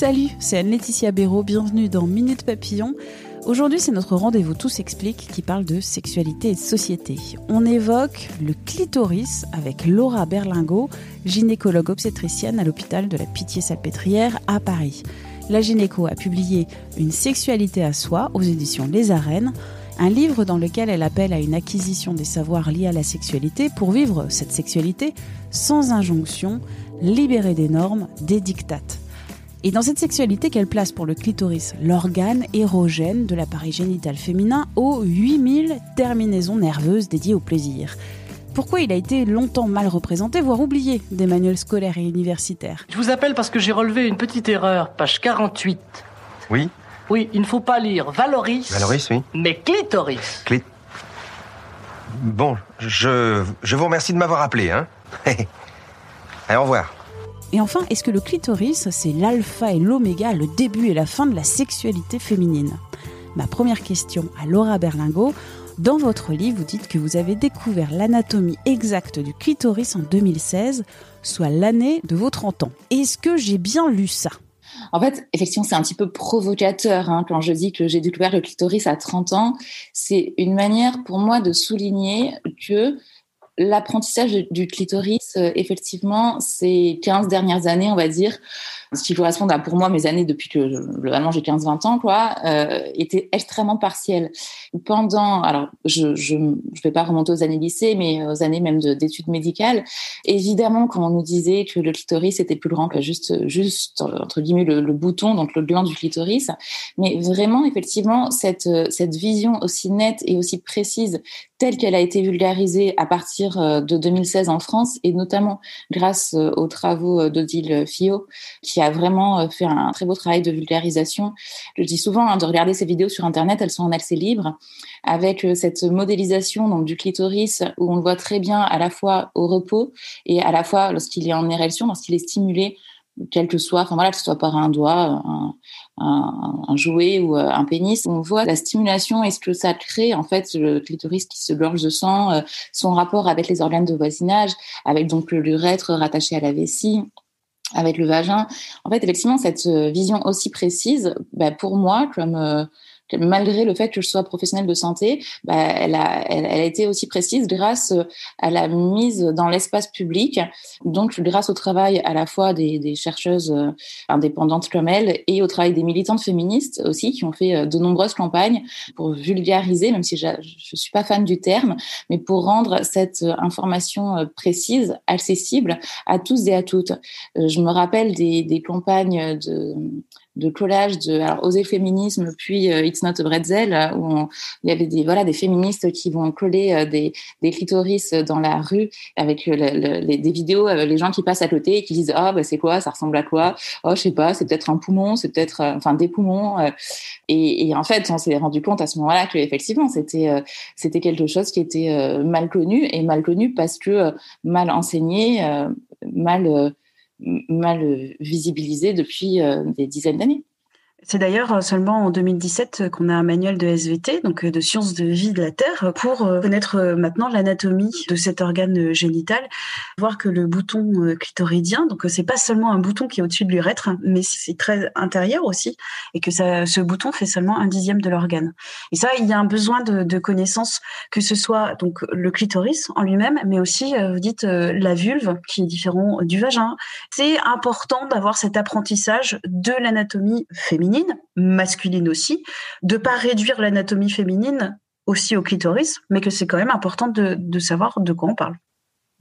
Salut, c'est Anne-Laetitia Béraud, bienvenue dans Minute Papillon. Aujourd'hui, c'est notre rendez-vous Tout s'explique qui parle de sexualité et de société. On évoque le clitoris avec Laura Berlingot, gynécologue obstétricienne à l'hôpital de la Pitié-Salpêtrière à Paris. La gynéco a publié Une sexualité à soi aux éditions Les Arènes, un livre dans lequel elle appelle à une acquisition des savoirs liés à la sexualité pour vivre cette sexualité sans injonction, libérée des normes, des dictates. Et dans cette sexualité, quelle place pour le clitoris, l'organe érogène de l'appareil génital féminin aux 8000 terminaisons nerveuses dédiées au plaisir pourquoi il a été longtemps mal représenté, voire oublié des manuels scolaires et universitaires? Je vous appelle parce que j'ai relevé une petite erreur, page 48. Oui Oui, il ne faut pas lire Valoris. Valoris, oui. Mais clitoris. Clit. Bon, je, je vous remercie de m'avoir appelé, hein. Allez, au revoir. Et enfin, est-ce que le clitoris, c'est l'alpha et l'oméga, le début et la fin de la sexualité féminine? Ma première question à Laura Berlingot. Dans votre livre, vous dites que vous avez découvert l'anatomie exacte du clitoris en 2016, soit l'année de vos 30 ans. Est-ce que j'ai bien lu ça? En fait, effectivement, c'est un petit peu provocateur hein, quand je dis que j'ai découvert le clitoris à 30 ans. C'est une manière pour moi de souligner que l'apprentissage du clitoris, euh, effectivement, ces 15 dernières années, on va dire, ce qui correspond à pour moi mes années depuis que globalement j'ai 15-20 ans, quoi, euh, était extrêmement partiel. Pendant, alors je je je vais pas remonter aux années lycée, mais aux années même d'études médicales. Évidemment, quand on nous disait que le clitoris était plus grand que juste juste entre guillemets le, bouton, donc le gland du clitoris, mais vraiment effectivement cette cette vision aussi nette et aussi précise telle qu'elle a été vulgarisée à partir euh, de 2016 en France et notamment grâce euh, aux travaux d'Odile Fillot qui a vraiment euh, fait un très beau travail de vulgarisation. Je dis souvent hein, de regarder ces vidéos sur Internet, elles sont en accès libre, avec euh, cette modélisation donc du clitoris où on le voit très bien à la fois au repos et à la fois lorsqu'il est en érection, lorsqu'il est stimulé quel que soit, enfin voilà, que ce soit par un doigt, un, un, jouet ou euh, un pénis, on voit la stimulation et ce que ça crée, en fait, le clitoris qui se gorge de sang, son rapport avec les organes de voisinage, avec donc l'urètre rattaché à la vessie, avec le vagin. En fait, effectivement, cette euh, vision aussi précise, bah, pour moi, comme euh, malgré le fait que je sois professionnelle de santé, bah, elle, a, elle, a été aussi précise grâce euh, à la mise dans l'espace public, donc grâce au travail à la fois des, des chercheuses euh, indépendantes comme elle et au travail des militantes féministes aussi, qui ont fait euh, de nombreuses campagnes pour vulgariser, même si je ne suis pas fan du terme, mais pour rendre cette information précise, accessible à tous et à toutes. Je me rappelle des, des campagnes de de collage de alors, Oser Féminisme puis euh, It's Not a Bretzel euh, où il y avait des voilà des féministes qui vont coller euh, des, des clitoris dans la rue avec les, des vidéos les gens qui passent à côté et qui disent ah bah c'est quoi ça ressemble à quoi? Oh je sais pas c'est peut-être un poumon c'est peut-être enfin des poumons et, et, en fait on s'est rendu compte à ce moment-là que effectivement c'était c'était quelque chose qui était mal connu et mal connu parce que mal enseigné mal mal visibilisé depuis euh, des dizaines d'années. C'est d'ailleurs euh, seulement en 2017 qu'on a un manuel de SVT, donc euh, de sciences de vie de la Terre, pour connaître maintenant l'anatomie de cet organe génital, voir que le bouton clitoridien, donc c'est pas seulement un bouton qui est au-dessus de l'urètre, mais c'est très intérieur aussi, et que ça, ce bouton fait seulement un dixième de l'organe. Et ça, il y a un besoin de, de connaissances, que ce soit donc le clitoris en lui-même, mais aussi, vous dites, la vulve, qui est différent du vagin. C'est important d'avoir cet apprentissage de l'anatomie féminine masculine aussi, de pas réduire l'anatomie féminine aussi au clitoris, mais que c'est quand même important de, savoir de quoi on parle.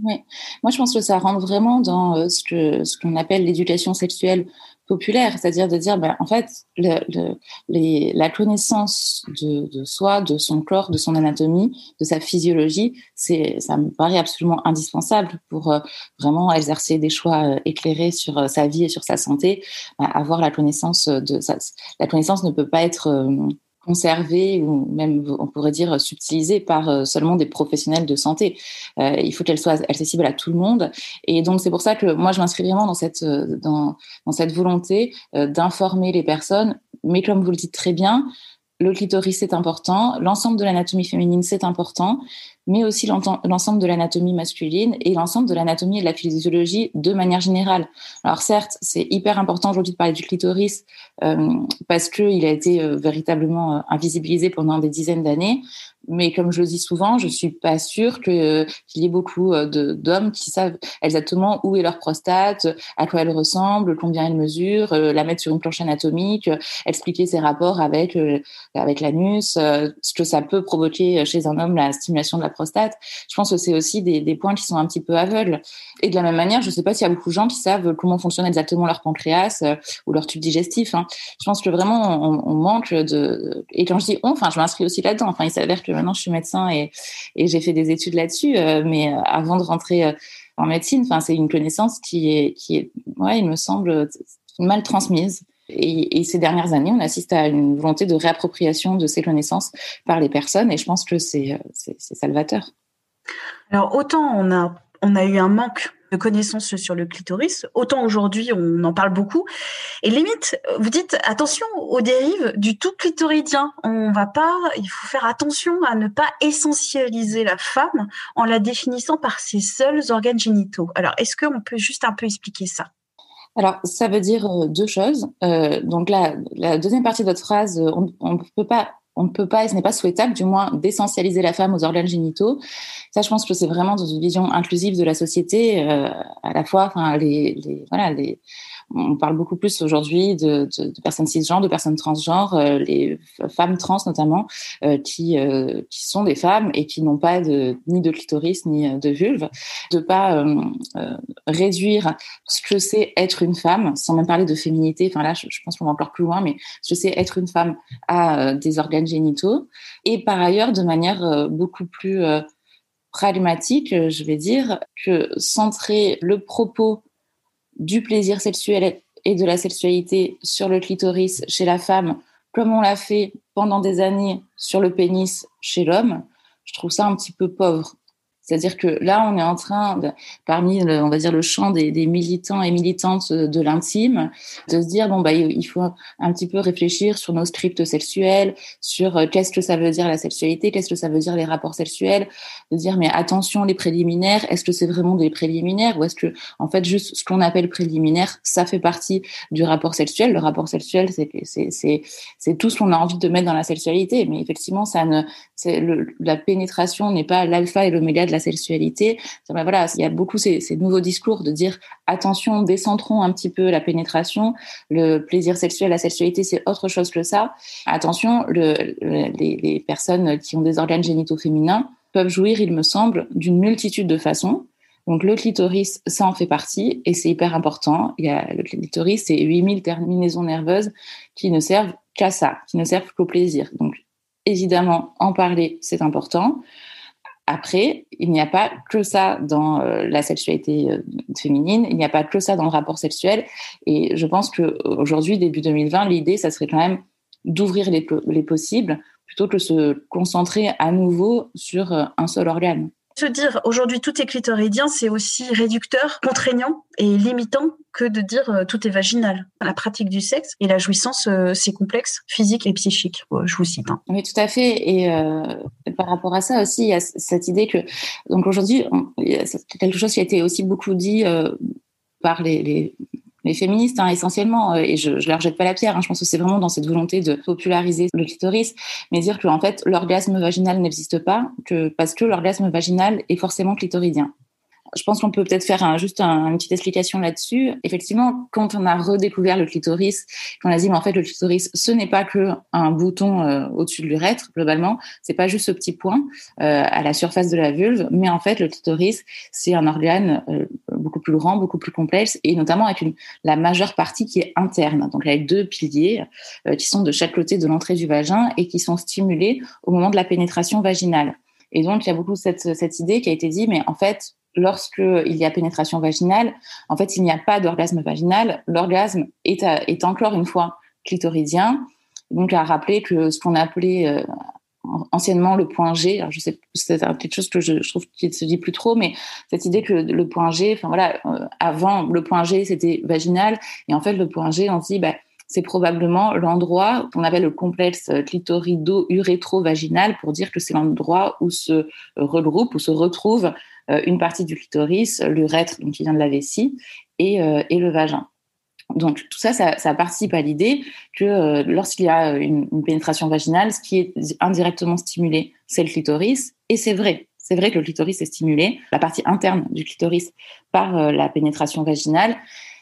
Oui, moi je pense que ça rentre vraiment dans euh, ce que ce qu'on appelle l'éducation sexuelle populaire, c'est-à-dire de dire, ben, en fait, la connaissance de, soi, de son corps, de son anatomie, de sa physiologie, c'est, ça me paraît absolument indispensable pour euh, vraiment exercer des choix euh, éclairés sur euh, sa vie et sur sa santé. Ben, avoir la connaissance de ça, la connaissance ne peut pas être conservée ou même on pourrait dire subtilisée par euh, seulement des professionnels de santé. Euh, il faut qu'elle soit accessible à tout le monde. Et donc c'est pour ça que moi je m'inscris vraiment dans cette euh, dans, dans cette volonté d'informer les personnes. Mais comme vous le dites très bien le clitoris c'est important, l'ensemble de l'anatomie féminine c'est important, mais aussi l'ensemble de l'anatomie masculine et l'ensemble de l'anatomie et de la physiologie de manière générale. Alors certes, c'est hyper important aujourd'hui de parler du clitoris euh, parce qu'il a été euh, véritablement euh, invisibilisé pendant des dizaines d'années, mais comme je le dis souvent, je suis pas sûre que qu'il y ait beaucoup d'hommes qui savent exactement où est leur prostate, à quoi elle ressemble, combien elle mesure, la mettre sur une planche anatomique, expliquer ses rapports avec avec l'anus, ce que ça peut provoquer chez un homme la stimulation de la prostate. Je pense que c'est aussi des, points qui sont un petit peu aveugles. Et de la même manière, je ne sais pas s'il y a beaucoup de gens qui savent comment fonctionne exactement leur pancréas euh, ou leur tube digestif. Hein. Je pense que vraiment, on, manque de... Et quand je dis on, enfin, je m'inscris aussi là-dedans. Enfin, il s'avère que maintenant, je suis médecin et, et j'ai fait des études là-dessus. Euh, mais euh, avant de rentrer en médecine, enfin, c'est une connaissance qui est, qui est, ouais, il me semble, mal transmise. Et, ces dernières années, on assiste à une volonté de réappropriation de ces connaissances par les personnes, et je pense que c'est salvateur. Alors autant on a on a eu un manque de connaissances sur le clitoris, autant aujourd'hui on en parle beaucoup. Et limite, vous dites attention aux dérives du tout clitoridien. On va pas, il faut faire attention à ne pas essentialiser la femme en la définissant par ses seuls organes génitaux. Alors est-ce qu'on peut juste un peu expliquer ça? Alors, ça veut dire euh, deux choses. Euh, donc, la, deuxième partie de votre phrase, euh, on ne peut pas on ne peut pas, et ce n'est pas souhaitable, du moins, d'essentialiser la femme aux organes génitaux. Ça, je pense que c'est vraiment dans une vision inclusive de la société, à la fois, enfin, on parle beaucoup plus aujourd'hui de, personnes cisgenres, de personnes transgenres, euh, les femmes trans notamment, euh, qui, euh, sont des femmes et qui n'ont pas ni de clitoris ni de vulve, de pas réduire ce que c'est être une femme, sans même parler de féminité. Enfin là, je, je pense qu'on va encore plus loin, mais ce que c'est être une femme à des organes Et par ailleurs, de manière beaucoup plus pragmatique, je vais dire, que centrer le propos du plaisir sexuel et de la sexualité sur le clitoris chez la femme, comme on l'a fait pendant des années sur le pénis chez l'homme, je trouve ça un petit peu pauvre. C'est-à-dire que là, on est en train, parmi, le, on va dire, le champ des, militants et militantes de l'intime, de se dire, bon, bah, il faut un petit peu réfléchir sur nos scripts sexuels, sur euh, qu'est-ce que ça veut dire la sexualité, qu'est-ce que ça veut dire les rapports sexuels, de dire, mais attention, les préliminaires, est-ce que c'est vraiment des préliminaires ou est-ce que, en fait, juste ce qu'on appelle préliminaire, ça fait partie du rapport sexuel. Le rapport sexuel, c'est, tout ce qu'on a envie de mettre dans la sexualité. Mais effectivement, ça ne, la pénétration n'est pas l'alpha et l'oméga de la sexualité. Ben voilà, il y a beaucoup ces, ces, nouveaux discours de dire attention, décentrons un petit peu la pénétration, le plaisir sexuel, la sexualité, c'est autre chose que ça. Attention, le, les, les personnes qui ont des organes génitaux féminins peuvent jouir, il me semble, d'une multitude de façons. Donc le clitoris, ça en fait partie et c'est hyper important. Il y a le clitoris, c'est 8000 terminaisons nerveuses qui ne servent qu'à ça, qui ne servent qu'au plaisir. Donc évidemment, en parler, c'est important. Après, il n'y a pas que ça dans euh, la sexualité euh, féminine, il n'y a pas que ça dans le rapport sexuel. Et je pense qu'aujourd'hui, début 2020, l'idée, ça serait quand même d'ouvrir les, les possibles plutôt que de se concentrer à nouveau sur euh, un seul organe dire aujourd'hui tout est clitoridien, c'est aussi réducteur, contraignant et limitant que de dire euh, tout est vaginal. La pratique du sexe et la jouissance, euh, c'est complexe, physique et psychique. je vous cite. Hein. Oui, tout à fait. Et euh, par rapport à ça aussi, il y a cette idée que donc aujourd'hui, quelque chose qui a été aussi beaucoup dit par les les féministes hein, essentiellement, euh, et je, je leur jette pas la pierre. Hein, je pense que c'est vraiment dans cette volonté de populariser le clitoris, mais dire que en fait l'orgasme vaginal n'existe pas, que parce que l'orgasme vaginal est forcément clitoridien. Je pense qu'on peut peut-être faire un, juste un, une petite explication là-dessus. Effectivement, quand on a redécouvert le clitoris, qu'on a dit, mais en fait, le clitoris, ce n'est pas que un bouton euh, au-dessus de l'urètre, globalement. C'est pas juste ce petit point euh, à la surface de la vulve, mais en fait, le clitoris, c'est un organe euh, beaucoup plus grand, beaucoup plus complexe, et notamment avec une, la majeure partie qui est interne, donc avec deux piliers qui sont de chaque côté de l'entrée du vagin et qui sont stimulés au moment de la pénétration vaginale. Et donc, il y a beaucoup cette, cette idée qui a été dit, mais en fait, lorsqu'il y a pénétration vaginale, en fait, il n'y a pas d'orgasme vaginal. L'orgasme est, est, encore une fois clitoridien. Donc, à rappeler que ce qu'on appelait euh, anciennement le point G, alors je sais, c'est quelque chose que je, trouve qu'il ne se dit plus trop, mais cette idée que le, point G, enfin voilà, euh, avant le point G c'était vaginal, et en fait le point G, on se dit, bah, c'est probablement l'endroit qu'on appelle le complexe clitorido-urétro-vaginal pour dire que c'est l'endroit où se regroupe, où se retrouve une partie du clitoris, l'urètre, qui vient de la vessie, et, euh, et le vagin. Donc tout ça, ça, participe à l'idée que euh, lorsqu'il y a une, une, pénétration vaginale, ce qui est indirectement stimulé, c'est le clitoris, et c'est vrai. C'est vrai que le clitoris est stimulé, la partie interne du clitoris, par la pénétration vaginale.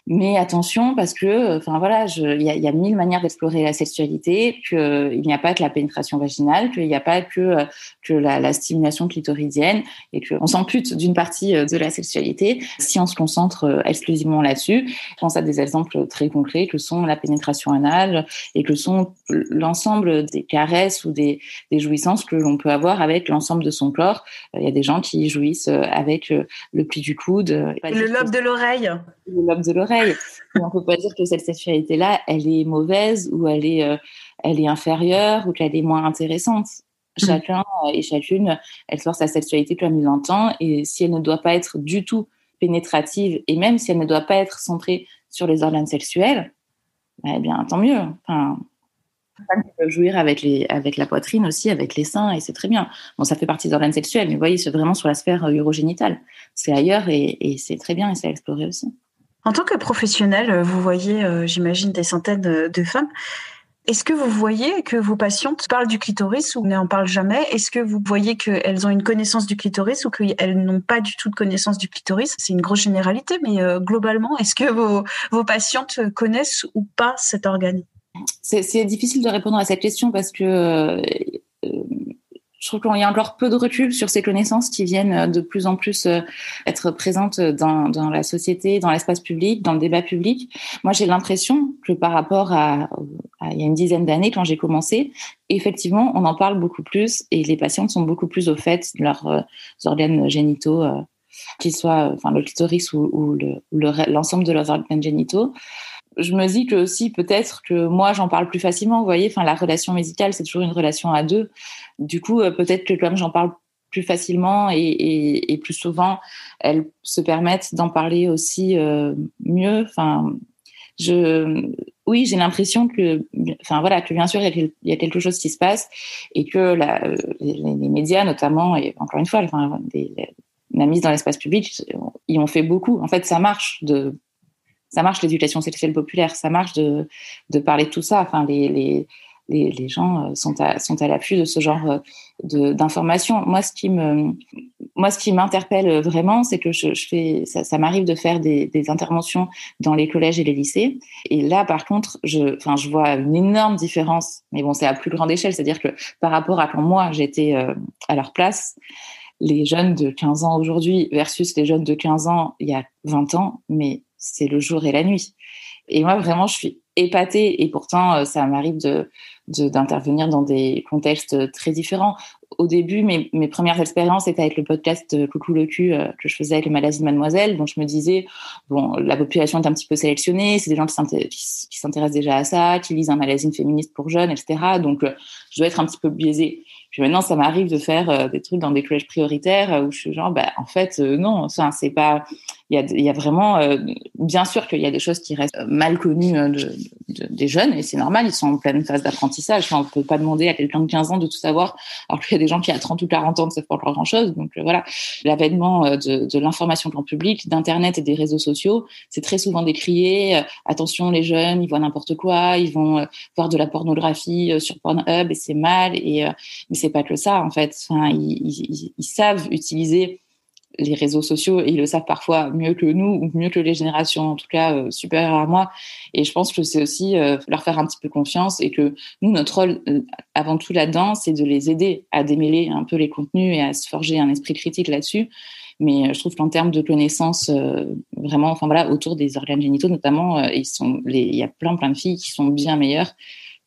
Mais attention, parce que, enfin voilà, il y a, y a, mille manières d'explorer la sexualité, qu'il n'y a pas que la pénétration vaginale, qu'il n'y a pas que, que la, la, stimulation clitoridienne, et qu'on s'ampute d'une partie euh, de la sexualité si on se concentre euh, exclusivement là-dessus. Je pense à des exemples très concrets que sont la pénétration anale et que sont l'ensemble des caresses ou des, des jouissances que l'on peut avoir avec l'ensemble de son corps. Il y a des gens qui jouissent euh, avec le pli du coude. Le lobe de l'oreille. Le lobe de l'oreille on peut pas dire que cette sexualité-là, elle est mauvaise ou elle est, euh, elle est inférieure ou qu'elle est moins intéressante. Mm. Chacun et chacune explore sa sexualité comme il l'entend et si elle ne doit pas être du tout pénétrative et même si elle ne doit pas être centrée sur les organes sexuels, eh bien tant mieux. Enfin, peut jouir avec, les, avec la poitrine aussi, avec les seins, et c'est très bien. Bon, ça fait partie des organes sexuels, mais vous voyez, c'est vraiment sur la sphère euh, urogénitale. C'est ailleurs et, et c'est très bien et c'est à explorer aussi. En tant que professionnel, euh, vous voyez, euh, j'imagine, des centaines de femmes. Est-ce que vous voyez que vos patientes parlent du clitoris ou n'en parlent jamais? Est-ce que vous voyez qu'elles ont une connaissance du clitoris ou qu'elles n'ont pas du tout de connaissance du clitoris? C'est une grosse généralité, mais euh, globalement, est-ce que vos, vos patientes connaissent ou pas cet organe? C'est difficile de répondre à cette question parce que je trouve qu'il y a encore peu de recul sur ces connaissances qui viennent euh, de plus en plus euh, être présentes dans, la société, dans l'espace public, dans le débat public. Moi, j'ai l'impression que par rapport à, il y a une dizaine d'années, quand j'ai commencé, effectivement, on en parle beaucoup plus et les patientes sont beaucoup plus au fait de leurs euh, organes génitaux, qu'ils soient, enfin, le clitoris ou, l'ensemble le, de leurs organes génitaux je me dis que aussi peut-être que moi j'en parle plus facilement. Vous voyez, enfin la relation médicale c'est toujours une relation à deux. Du coup, euh, peut-être que comme j'en parle plus facilement et, plus souvent, elles se permettent d'en parler aussi euh, mieux. Enfin, je, oui, j'ai l'impression que, enfin voilà, que bien sûr il y, a quelque chose qui se passe et que les, médias notamment et encore une fois, enfin, des, la mise dans l'espace public, ils ont fait beaucoup. En fait, ça marche de ça marche l'éducation sexuelle populaire, ça marche de, parler de tout ça. Enfin, les, les, les, gens euh, sont à, sont à l'affût de ce genre euh, d'informations. Moi, ce qui me, moi, ce qui m'interpelle vraiment, c'est que je, fais, ça, m'arrive de faire des, interventions dans les collèges et les lycées. Et là, par contre, je, enfin, je vois une énorme différence. Mais bon, c'est à plus grande échelle, c'est-à-dire que par rapport à quand moi j'étais euh, à leur place, les jeunes de 15 ans aujourd'hui versus les jeunes de 15 ans il y a 20 ans, mais c'est le jour et la nuit. Et moi, vraiment, je suis épatée. Et pourtant, euh, ça m'arrive de d'intervenir dans des contextes très différents. Au début, mes, mes premières expériences étaient avec le podcast euh, Coucou le cul euh, que je faisais avec le magazine Mademoiselle. Donc, je me disais, bon, la population est un petit peu sélectionnée. C'est des gens qui s'intéressent déjà à ça, qui lisent un magazine féministe pour jeunes, etc. Donc, je dois être un petit peu biaisée. Puis maintenant, ça m'arrive de faire des trucs dans des collèges prioritaires où je suis genre, bah, en fait, non, enfin, c'est pas, il y a, y a vraiment, euh, bien sûr qu'il y a des choses qui restent mal connues euh, de, de, des jeunes, et c'est normal, ils sont en pleine phase d'apprentissage. Enfin, on ne peut pas demander à quelqu'un de 15 ans de tout savoir, alors qu'il y a des gens qui, à 30 ou 40 ans, ne savent pas encore grand-chose. Donc euh, voilà, l'avènement de, de l'information grand public, d'Internet et des réseaux sociaux, c'est très souvent décrié. attention, les jeunes, ils voient n'importe quoi, ils vont voir de la pornographie sur Pornhub, et c'est mal. Et, mais c'est pas que ça, en fait. Enfin, ils, ils, ils savent utiliser les réseaux sociaux ils le savent parfois mieux que nous ou mieux que les générations en tout cas euh, supérieures à moi et je pense que c'est aussi euh, leur faire un petit peu confiance et que nous notre rôle euh, avant tout là-dedans c'est de les aider à démêler un peu les contenus et à se forger un esprit critique là-dessus Mais je trouve qu'en termes de connaissances, vraiment, enfin voilà, autour des organes génitaux notamment, il y a plein plein de filles qui sont bien meilleures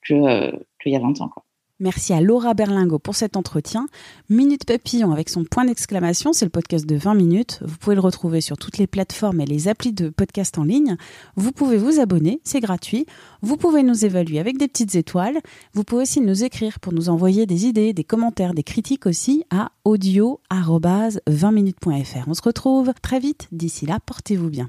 que qu'il y a 20 ans. Quoi. Merci à Laura Berlingo pour cet entretien. Minute Papillon avec son point d'exclamation, c'est le podcast de 20 minutes. Vous pouvez le retrouver sur toutes les plateformes et les applis de podcast en ligne. Vous pouvez vous abonner, c'est gratuit. Vous pouvez nous évaluer avec des petites étoiles. Vous pouvez aussi nous écrire pour nous envoyer des idées, des commentaires, des critiques aussi à audio-20minutes.fr. On se retrouve très vite. D'ici là, portez-vous bien.